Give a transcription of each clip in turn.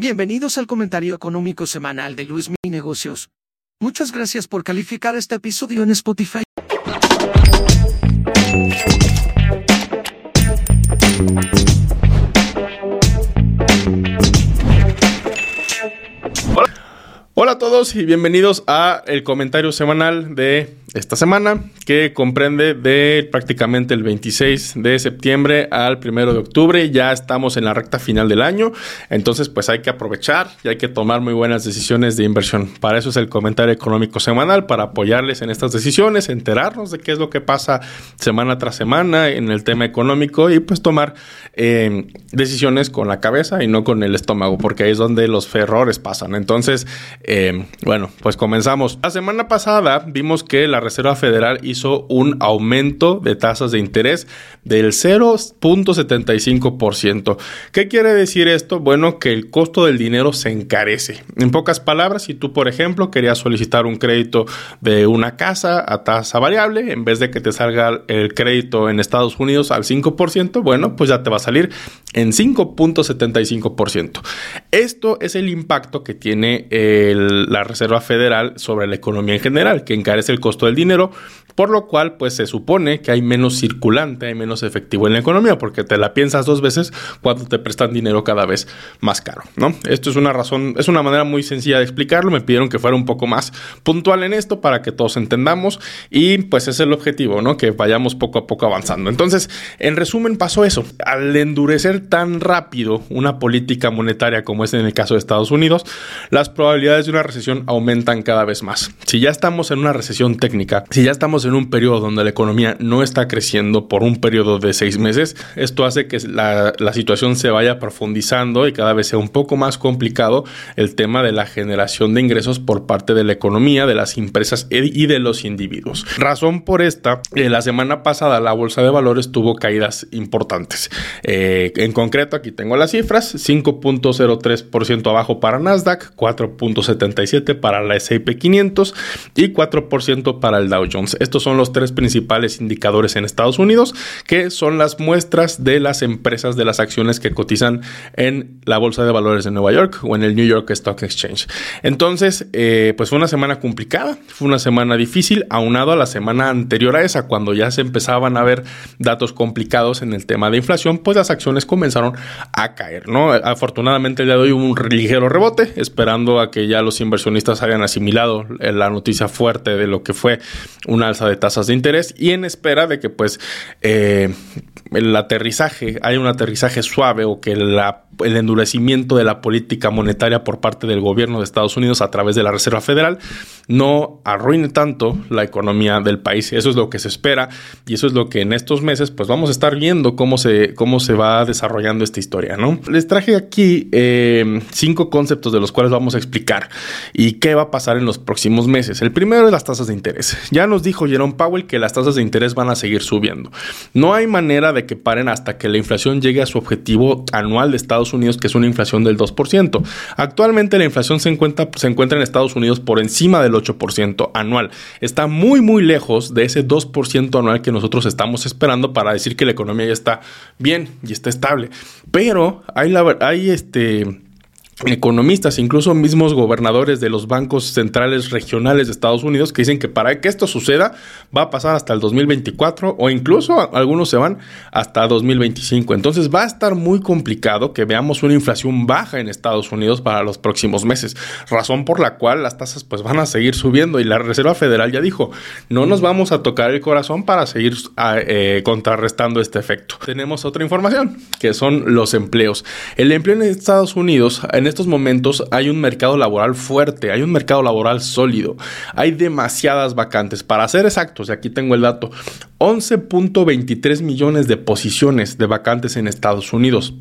Bienvenidos al comentario económico semanal de Luis Mi Negocios. Muchas gracias por calificar este episodio en Spotify. Hola a todos y bienvenidos a el comentario semanal de esta semana que comprende de prácticamente el 26 de septiembre al 1 de octubre. Ya estamos en la recta final del año, entonces pues hay que aprovechar y hay que tomar muy buenas decisiones de inversión. Para eso es el comentario económico semanal, para apoyarles en estas decisiones, enterarnos de qué es lo que pasa semana tras semana en el tema económico y pues tomar eh, decisiones con la cabeza y no con el estómago, porque ahí es donde los errores pasan. Entonces, eh, bueno, pues comenzamos. La semana pasada vimos que la Reserva Federal hizo un aumento de tasas de interés del 0.75%. ¿Qué quiere decir esto? Bueno, que el costo del dinero se encarece. En pocas palabras, si tú, por ejemplo, querías solicitar un crédito de una casa a tasa variable, en vez de que te salga el crédito en Estados Unidos al 5%, bueno, pues ya te va a salir en 5.75%. Esto es el impacto que tiene la Reserva Federal sobre la economía en general, que encarece el costo del dinero, por lo cual pues se supone que hay menos circulante, hay menos efectivo en la economía, porque te la piensas dos veces cuando te prestan dinero cada vez más caro, ¿no? Esto es una razón, es una manera muy sencilla de explicarlo, me pidieron que fuera un poco más puntual en esto para que todos entendamos y pues es el objetivo, ¿no? Que vayamos poco a poco avanzando. Entonces, en resumen pasó eso, al endurecer tan rápido una política monetaria como es en el caso de Estados Unidos, las probabilidades de una recesión aumentan cada vez más. Si ya estamos en una recesión técnica, si ya estamos en un periodo donde la economía no está creciendo por un periodo de seis meses, esto hace que la, situación se vaya profundizando y cada vez sea un poco más complicado el tema de la generación de ingresos por parte de la economía, de las empresas y de los individuos. Razón por esta, eh, la semana pasada la bolsa de valores tuvo caídas importantes. Eh, en concreto, aquí tengo las cifras, 5.03% abajo para Nasdaq, 4.77% para la S&P 500 y 4% para el Dow Jones. Son los tres principales indicadores en Estados Unidos, que son las muestras de las empresas de las acciones que cotizan en la Bolsa de Valores de Nueva York o en el New York Stock Exchange. Entonces, eh, pues fue una semana complicada, fue una semana difícil, aunado a la semana anterior a esa, cuando ya se empezaban a ver datos complicados en el tema de inflación, pues las acciones comenzaron a caer, ¿no? Afortunadamente hoy hubo un ligero rebote, esperando a que ya los inversionistas hayan asimilado la noticia fuerte de lo que fue una de tasas de interés y en espera de que pues eh, el aterrizaje, haya un aterrizaje suave o que la el endurecimiento de la política monetaria por parte del gobierno de Estados Unidos a través de la Reserva Federal no arruine tanto la economía del país. Eso es lo que se espera y eso es lo que en estos meses pues vamos a estar viendo cómo se, cómo se va desarrollando esta historia, ¿no? Les traje aquí eh, cinco conceptos de los cuales vamos a explicar y qué va a pasar en los próximos meses. El primero es las tasas de interés. Ya nos dijo Jerome Powell que las tasas de interés van a seguir subiendo. No hay manera de que paren hasta que la inflación llegue a su objetivo anual de Estados Unidos, que es una inflación del 2%. Actualmente la inflación se encuentra, se encuentra en Estados Unidos por encima del 8% anual. Está muy, muy lejos de ese 2% anual que nosotros estamos esperando para decir que la economía ya está bien y está estable. Pero hay, la, hay este economistas, incluso mismos gobernadores de los bancos centrales regionales de Estados Unidos, que dicen que para que esto suceda va a pasar hasta el 2024 o incluso algunos se van hasta 2025. Entonces va a estar muy complicado que veamos una inflación baja en Estados Unidos para los próximos meses, razón por la cual las tasas pues van a seguir subiendo y la Reserva Federal ya dijo, no nos vamos a tocar el corazón para seguir eh, contrarrestando este efecto. Tenemos otra información, que son los empleos. El empleo en Estados Unidos en estos momentos hay un mercado laboral fuerte, hay un mercado laboral sólido, hay demasiadas vacantes. Para ser exactos, y aquí tengo el dato, 11.23 millones de posiciones de vacantes en Estados Unidos.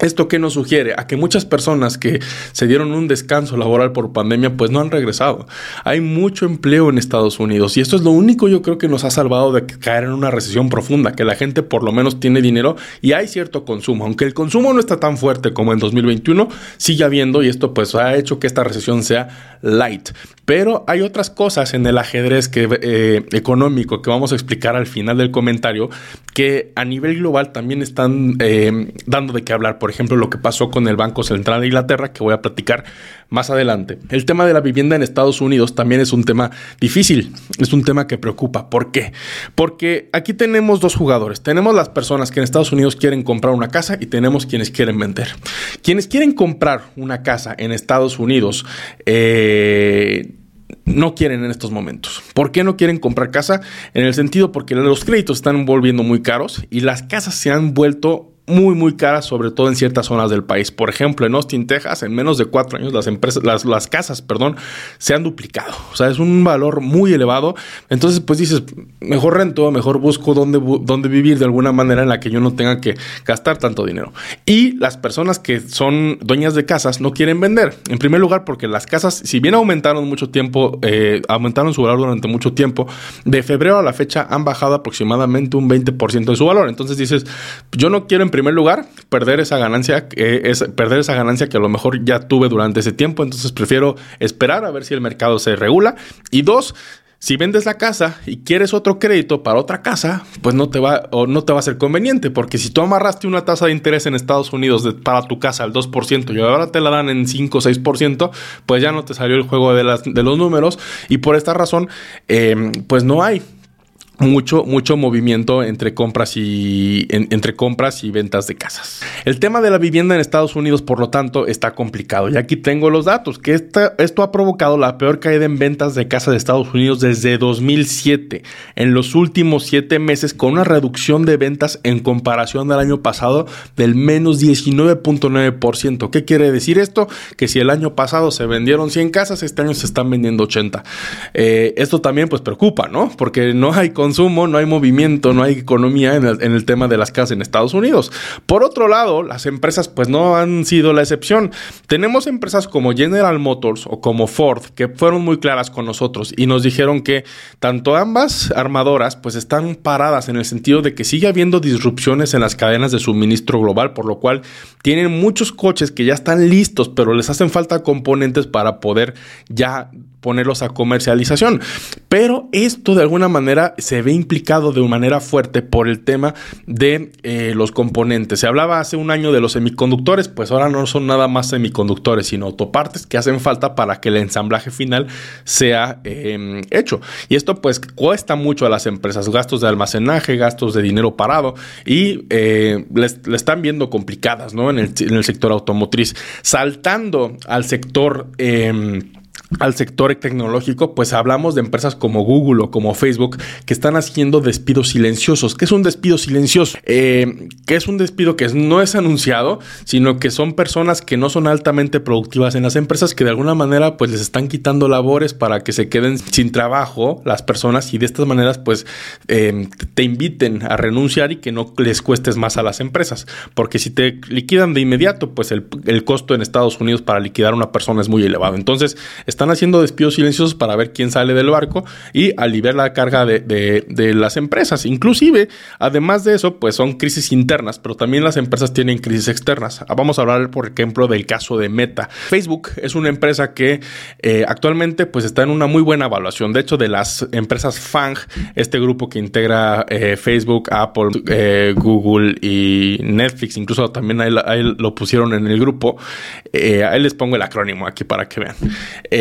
¿Esto qué nos sugiere? A que muchas personas que se dieron un descanso laboral por pandemia pues no han regresado. Hay mucho empleo en Estados Unidos y esto es lo único yo creo que nos ha salvado de caer en una recesión profunda, que la gente por lo menos tiene dinero y hay cierto consumo. Aunque el consumo no está tan fuerte como en 2021, sigue habiendo y esto pues ha hecho que esta recesión sea light. Pero hay otras cosas en el ajedrez que, eh, económico que vamos a explicar al final del comentario que a nivel global también están eh, dando de qué hablar por ejemplo, lo que pasó con el Banco Central de Inglaterra, que voy a platicar más adelante. El tema de la vivienda en Estados Unidos también es un tema difícil, es un tema que preocupa. ¿Por qué? Porque aquí tenemos dos jugadores. Tenemos las personas que en Estados Unidos quieren comprar una casa y tenemos quienes quieren vender. Quienes quieren comprar una casa en Estados Unidos, eh, no quieren en estos momentos. ¿Por qué no quieren comprar casa? En el sentido porque los créditos están volviendo muy caros y las casas se han vuelto muy, muy caras, sobre todo en ciertas zonas del país. Por ejemplo, en Austin, Texas, en menos de cuatro años, las empresas, las, las, casas, perdón, se han duplicado. O sea, es un valor muy elevado. Entonces, pues dices, mejor rento, mejor busco dónde, dónde vivir de alguna manera en la que yo no tenga que gastar tanto dinero. Y las personas que son dueñas de casas no quieren vender. En primer lugar, porque las casas, si bien aumentaron mucho tiempo, eh, aumentaron su valor durante mucho tiempo, de febrero a la fecha han bajado aproximadamente un 20% de su valor. Entonces dices, yo no quiero primer lugar, perder esa ganancia, es perder esa ganancia que a lo mejor ya tuve durante ese tiempo. Entonces prefiero esperar a ver si el mercado se regula. Y dos, si vendes la casa y quieres otro crédito para otra casa, pues no te va o no te va a ser conveniente, porque si tú amarraste una tasa de interés en Estados Unidos para tu casa al 2% y ahora te la dan en 5 o 6%, pues ya no te salió el juego de, las, de los números y por esta razón, eh, pues no hay mucho, mucho movimiento entre compras y entre compras y ventas de casas. El tema de la vivienda en Estados Unidos, por lo tanto, está complicado. Y aquí tengo los datos, que esto ha provocado la peor caída en ventas de casas de Estados Unidos desde 2007, en los últimos siete meses, con una reducción de ventas en comparación al año pasado del menos 19.9%. ¿Qué quiere decir esto? Que si el año pasado se vendieron 100 casas, este año se están vendiendo 80. Eh, esto también pues preocupa, ¿no? Porque no hay consumo, no hay movimiento, no hay economía en el, tema de las casas en Estados Unidos. Por otro lado, las empresas pues no han sido la excepción. Tenemos empresas como General Motors o como Ford que fueron muy claras con nosotros y nos dijeron que tanto ambas armadoras pues están paradas en el sentido de que sigue habiendo disrupciones en las cadenas de suministro global, por lo cual tienen muchos coches que ya están listos, pero les hacen falta componentes para poder ya ponerlos a comercialización. Pero esto de alguna manera se ve implicado de manera fuerte por el tema de eh, los componentes. Se hablaba hace un año de los semiconductores, pues ahora no son nada más semiconductores, sino autopartes que hacen falta para que el ensamblaje final sea em, hecho. Y esto pues cuesta mucho a las empresas, gastos de almacenaje, gastos de dinero parado y eh, les, están viendo complicadas ¿no? en, el, sector automotriz. Saltando al sector... Eh, al sector tecnológico, pues hablamos de empresas como Google o como Facebook que están haciendo despidos silenciosos. ¿Qué es un despido silencioso? Eh, que es un despido que no es anunciado, sino que son personas que no son altamente productivas en las empresas que de alguna manera pues les están quitando labores para que se queden sin trabajo las personas y de estas maneras pues eh, te inviten a renunciar y que no les cuestes más a las empresas. Porque si te liquidan de inmediato, pues el, el costo en Estados Unidos para liquidar a una persona es muy elevado. Entonces, están haciendo despidos silenciosos para ver quién sale del barco y aliviar la carga de, las empresas. Inclusive, además de eso, pues son crisis internas, pero también las empresas tienen crisis externas. Vamos a hablar, por ejemplo, del caso de Meta. Facebook es una empresa que eh, actualmente pues está en una muy buena evaluación. De hecho, de las empresas FANG, este grupo que integra eh, Facebook, Apple, eh, Google y Netflix, incluso también ahí, lo pusieron en el grupo. ahí les pongo el acrónimo aquí para que vean.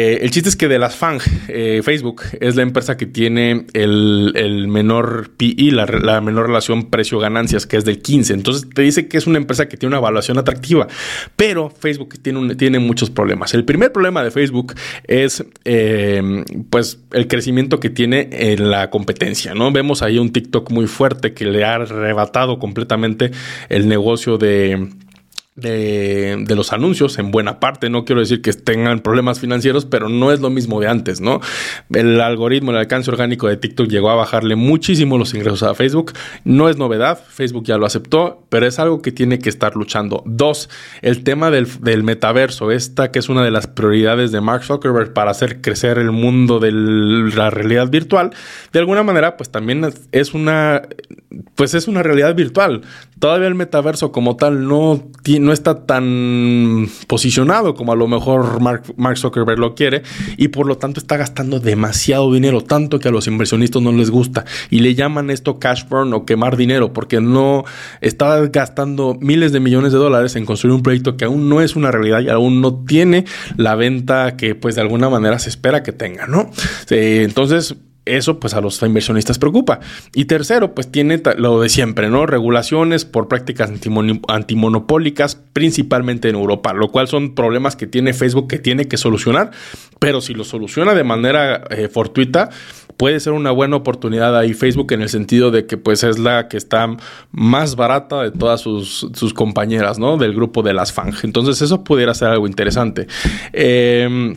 Eh, el chiste es que de las FANG, eh, Facebook es la empresa que tiene el, menor PI, la, la, menor relación precio-ganancias, que es del 15. Entonces te dice que es una empresa que tiene una evaluación atractiva, pero Facebook tiene, tiene muchos problemas. El primer problema de Facebook es eh, pues el crecimiento que tiene en la competencia. ¿no? Vemos ahí un TikTok muy fuerte que le ha arrebatado completamente el negocio de de, los anuncios en buena parte. No quiero decir que tengan problemas financieros, pero no es lo mismo de antes, ¿no? El algoritmo, el alcance orgánico de TikTok llegó a bajarle muchísimo los ingresos a Facebook. No es novedad, Facebook ya lo aceptó, pero es algo que tiene que estar luchando. Dos, el tema del, del metaverso, esta que es una de las prioridades de Mark Zuckerberg para hacer crecer el mundo de la realidad virtual, de alguna manera, pues también es una, pues es una realidad virtual. Todavía el metaverso como tal no, no no está tan posicionado como a lo mejor Mark, Zuckerberg lo quiere y por lo tanto está gastando demasiado dinero, tanto que a los inversionistas no les gusta y le llaman esto cash burn o quemar dinero porque no está gastando miles de millones de dólares en construir un proyecto que aún no es una realidad y aún no tiene la venta que pues de alguna manera se espera que tenga, ¿no? Eh, entonces eso pues a los inversionistas preocupa. Y tercero, pues tiene lo de siempre, ¿no? Regulaciones por prácticas antimonopólicas, principalmente en Europa, lo cual son problemas que tiene Facebook que tiene que solucionar, pero si lo soluciona de manera eh, fortuita, puede ser una buena oportunidad ahí Facebook en el sentido de que pues es la que está más barata de todas sus, sus compañeras, ¿no? Del grupo de las FANG. Entonces eso pudiera ser algo interesante. Eh,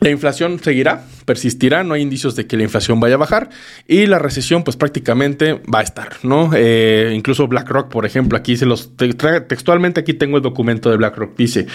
la inflación seguirá, persistirá, no hay indicios de que la inflación vaya a bajar y la recesión pues prácticamente va a estar, ¿no? Eh, incluso BlackRock, por ejemplo, aquí se los textualmente aquí tengo el documento de BlackRock, dice,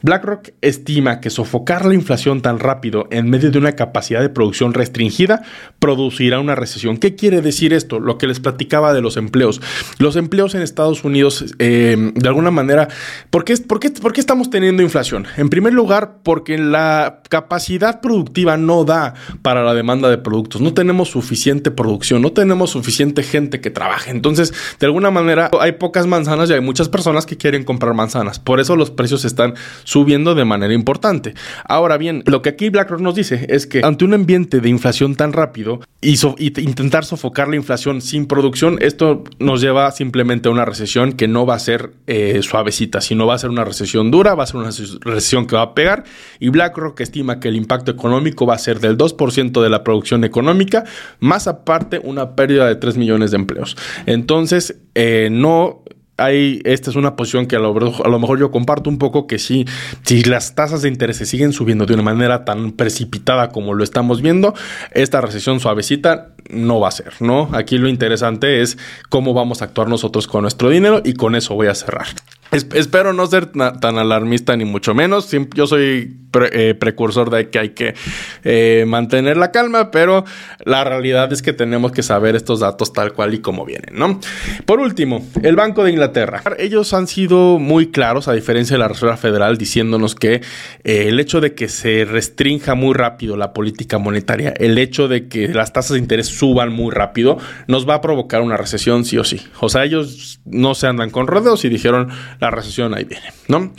BlackRock estima que sofocar la inflación tan rápido en medio de una capacidad de producción restringida producirá una recesión. ¿Qué quiere decir esto? Lo que les platicaba de los empleos. Los empleos en Estados Unidos, eh, de alguna manera, ¿por qué, por, ¿por qué estamos teniendo inflación? En primer lugar, porque la capacidad productiva no da para la demanda de productos. No tenemos suficiente producción, no tenemos suficiente gente que trabaje. Entonces, de alguna manera, hay pocas manzanas y hay muchas personas que quieren comprar manzanas. Por eso los precios están subiendo de manera importante. Ahora bien, lo que aquí BlackRock nos dice es que ante un ambiente de inflación tan rápido y, intentar sofocar la inflación sin producción, esto nos lleva simplemente a una recesión que no va a ser eh, suavecita, sino va a ser una recesión dura, va a ser una recesión que va a pegar. Y BlackRock estima que el impacto económico va a ser del 2% de la producción económica, más aparte una pérdida de 3 millones de empleos. Entonces, eh, no hay, esta es una posición que a lo, a lo, mejor yo comparto un poco, que sí, si las tasas de interés se siguen subiendo de una manera tan precipitada como lo estamos viendo, esta recesión suavecita no va a ser, ¿no? Aquí lo interesante es cómo vamos a actuar nosotros con nuestro dinero y con eso voy a cerrar espero no ser tan alarmista ni mucho menos. yo soy eh, precursor de que hay que eh, mantener la calma, pero la realidad es que tenemos que saber estos datos tal cual y como vienen, ¿no? Por último, el Banco de Inglaterra. Ellos han sido muy claros, a diferencia de la Reserva Federal, diciéndonos que eh, el hecho de que se restrinja muy rápido la política monetaria, el hecho de que las tasas de interés suban muy rápido, nos va a provocar una recesión sí o sí. O sea, ellos no se andan con rodeos y dijeron la recesión ahí viene, ¿no?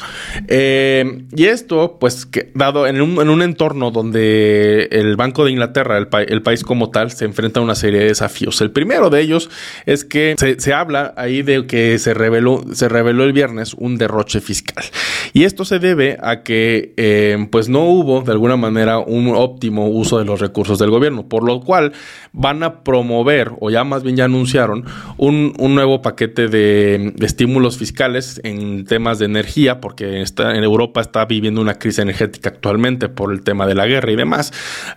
Eh, y esto, pues, que, dado en un, en un, entorno donde el Banco de Inglaterra, el, país como tal, se enfrenta a una serie de desafíos. El primero de ellos es que se, se habla ahí de que se reveló, se reveló el viernes un derroche fiscal. Y esto se debe a que, eh, pues, no hubo de alguna manera un óptimo uso de los recursos del gobierno, por lo cual van a promover, o ya más bien ya anunciaron, un, un nuevo paquete de, de estímulos fiscales en en temas de energía, porque está, en Europa está viviendo una crisis energética actualmente por el tema de la guerra y demás,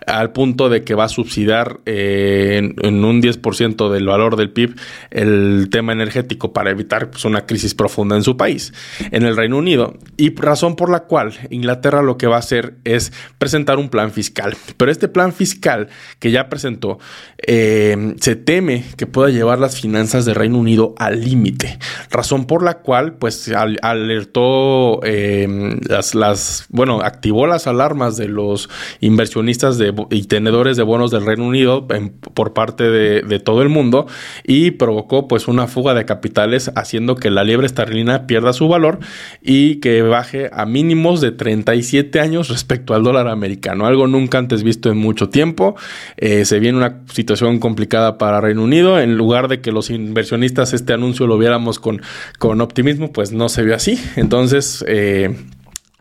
al punto de que va a subsidiar eh, en, un 10% del valor del PIB el tema energético para evitar pues, una crisis profunda en su país, en el Reino Unido. Y razón por la cual Inglaterra lo que va a hacer es presentar un plan fiscal. Pero este plan fiscal que ya presentó, eh, se teme que pueda llevar las finanzas del Reino Unido al límite. Razón por la cual, pues, alertó em, las, las, bueno, activó las alarmas de los inversionistas de, y tenedores de bonos del Reino Unido por parte de, todo el mundo y provocó pues una fuga de capitales haciendo que la liebre esterlina pierda su valor y que baje a mínimos de 37 años respecto al dólar americano, algo nunca antes visto en mucho tiempo. Eh, se viene una situación complicada para Reino Unido. En lugar de que los inversionistas este anuncio lo viéramos con, con optimismo, pues no se vio así. Entonces, eh,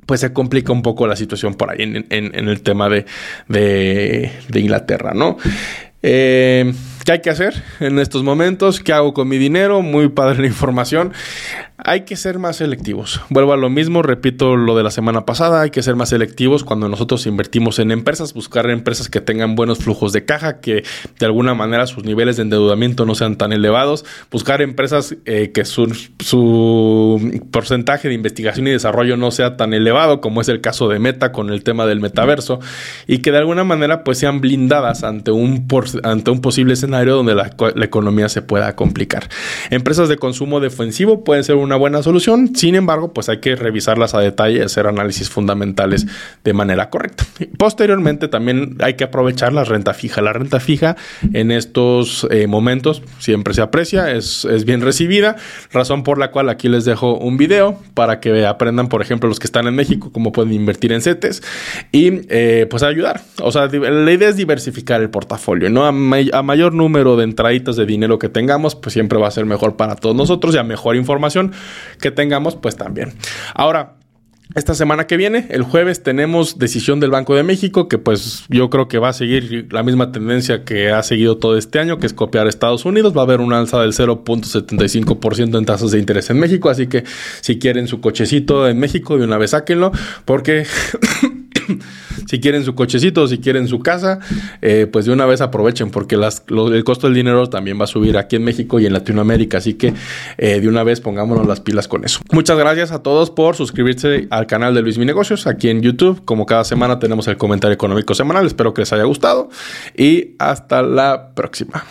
pues se complica un poco la situación por ahí en, el tema de, de, Inglaterra, ¿no? Eh, ¿Qué hay que hacer en estos momentos? ¿Qué hago con mi dinero? Muy padre la información. Hay que ser más selectivos. Vuelvo a lo mismo, repito lo de la semana pasada, hay que ser más selectivos cuando nosotros invertimos en empresas, buscar empresas que tengan buenos flujos de caja, que de alguna manera sus niveles de endeudamiento no sean tan elevados, buscar empresas eh, que su, porcentaje de investigación y desarrollo no sea tan elevado como es el caso de Meta con el tema del metaverso y que de alguna manera pues sean blindadas ante un, ante un posible escenario donde la, la economía se pueda complicar. Empresas de consumo defensivo pueden ser un una buena solución. Sin embargo, pues hay que revisarlas a detalle hacer análisis fundamentales de manera correcta. Posteriormente, también hay que aprovechar la renta fija. La renta fija en estos eh, momentos siempre se aprecia, es, es bien recibida, razón por la cual aquí les dejo un video para que aprendan, por ejemplo, los que están en México, cómo pueden invertir en CETES y eh, pues ayudar. O sea, la idea es diversificar el portafolio, ¿no? A mayor número de entraditas de dinero que tengamos, pues siempre va a ser mejor para todos nosotros y a mejor información que tengamos, pues también. Ahora, esta semana que viene, el jueves, tenemos decisión del Banco de México, que pues yo creo que va a seguir la misma tendencia que ha seguido todo este año, que es copiar Estados Unidos. Va a haber una alza del 0.75% en tasas de interés en México, así que si quieren su cochecito en México, de una vez sáquenlo, porque si quieren su cochecito, si quieren su casa, eh, pues de una vez aprovechen porque el costo del dinero también va a subir aquí en México y en Latinoamérica. Así que eh, de una vez pongámonos las pilas con eso. Muchas gracias a todos por suscribirse al canal de Luis Mi Negocios aquí en YouTube. Como cada semana tenemos el comentario económico semanal. Espero que les haya gustado y hasta la próxima.